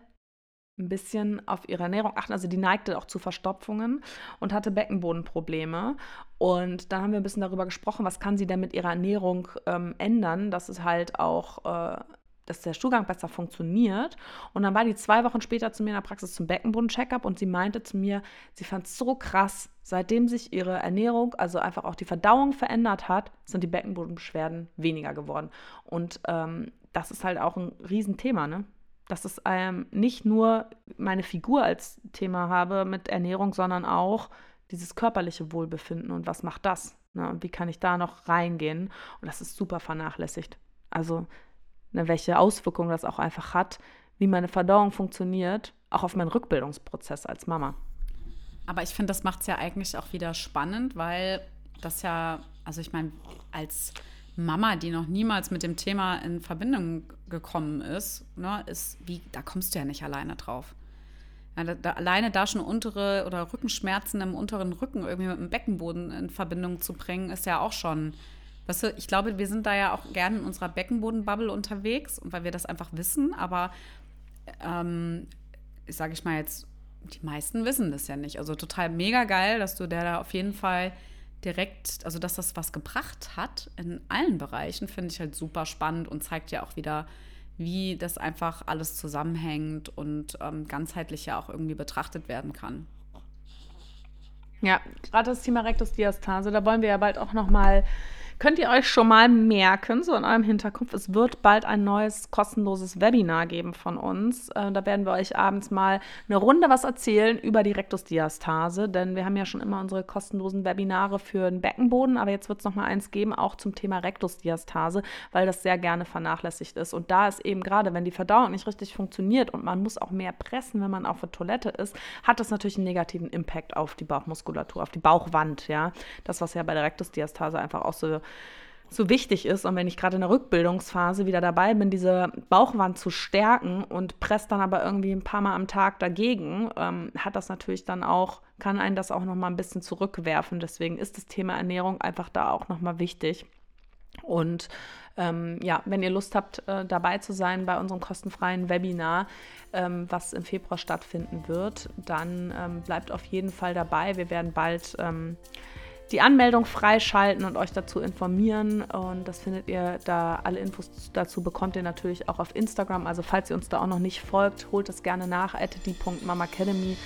ein bisschen auf ihre Ernährung achten. Also die neigte auch zu Verstopfungen und hatte Beckenbodenprobleme. Und dann haben wir ein bisschen darüber gesprochen, was kann sie denn mit ihrer Ernährung ähm, ändern, dass es halt auch äh, dass der Stuhlgang besser funktioniert. Und dann war die zwei Wochen später zu mir in der Praxis zum Beckenboden-Checkup und sie meinte zu mir, sie fand es so krass, seitdem sich ihre Ernährung, also einfach auch die Verdauung verändert hat, sind die Beckenbodenbeschwerden weniger geworden. Und ähm, das ist halt auch ein Riesenthema, ne? Dass es ähm, nicht nur meine Figur als Thema habe mit Ernährung, sondern auch dieses körperliche Wohlbefinden und was macht das? Ne? Und wie kann ich da noch reingehen? Und das ist super vernachlässigt. Also ne, welche Auswirkungen das auch einfach hat, wie meine Verdauung funktioniert, auch auf meinen Rückbildungsprozess als Mama. Aber ich finde, das macht es ja eigentlich auch wieder spannend, weil das ja, also ich meine, als Mama, die noch niemals mit dem Thema in Verbindung gekommen ist, ne, ist wie, da kommst du ja nicht alleine drauf. Ja, da, da, alleine da schon untere oder Rückenschmerzen im unteren Rücken irgendwie mit dem Beckenboden in Verbindung zu bringen, ist ja auch schon Weißt du, ich glaube, wir sind da ja auch gerne in unserer Beckenbodenbubble unterwegs, weil wir das einfach wissen, aber ähm, sage ich mal jetzt, die meisten wissen das ja nicht. Also total mega geil, dass du der da auf jeden Fall direkt, also dass das was gebracht hat in allen Bereichen, finde ich halt super spannend und zeigt ja auch wieder, wie das einfach alles zusammenhängt und ähm, ganzheitlich ja auch irgendwie betrachtet werden kann. Ja, gerade das Thema Rektusdiastase, da wollen wir ja bald auch noch mal Könnt ihr euch schon mal merken, so in eurem Hinterkopf, es wird bald ein neues kostenloses Webinar geben von uns. Äh, da werden wir euch abends mal eine Runde was erzählen über die Rektusdiastase, denn wir haben ja schon immer unsere kostenlosen Webinare für den Beckenboden, aber jetzt wird es noch mal eins geben, auch zum Thema Rektusdiastase, weil das sehr gerne vernachlässigt ist. Und da ist eben gerade, wenn die Verdauung nicht richtig funktioniert und man muss auch mehr pressen, wenn man auf der Toilette ist, hat das natürlich einen negativen Impact auf die Bauchmuskulatur, auf die Bauchwand, ja. Das, was ja bei der Rektusdiastase einfach auch so so wichtig ist und wenn ich gerade in der Rückbildungsphase wieder dabei bin, diese Bauchwand zu stärken und presst dann aber irgendwie ein paar Mal am Tag dagegen, ähm, hat das natürlich dann auch, kann einen das auch noch mal ein bisschen zurückwerfen. Deswegen ist das Thema Ernährung einfach da auch noch mal wichtig. Und ähm, ja, wenn ihr Lust habt, äh, dabei zu sein bei unserem kostenfreien Webinar, ähm, was im Februar stattfinden wird, dann ähm, bleibt auf jeden Fall dabei. Wir werden bald ähm, die Anmeldung freischalten und euch dazu informieren. Und das findet ihr da, alle Infos dazu bekommt ihr natürlich auch auf Instagram. Also falls ihr uns da auch noch nicht folgt, holt es gerne nach, die.mamacademy.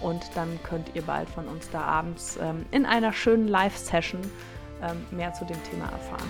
Und dann könnt ihr bald von uns da abends ähm, in einer schönen Live-Session ähm, mehr zu dem Thema erfahren.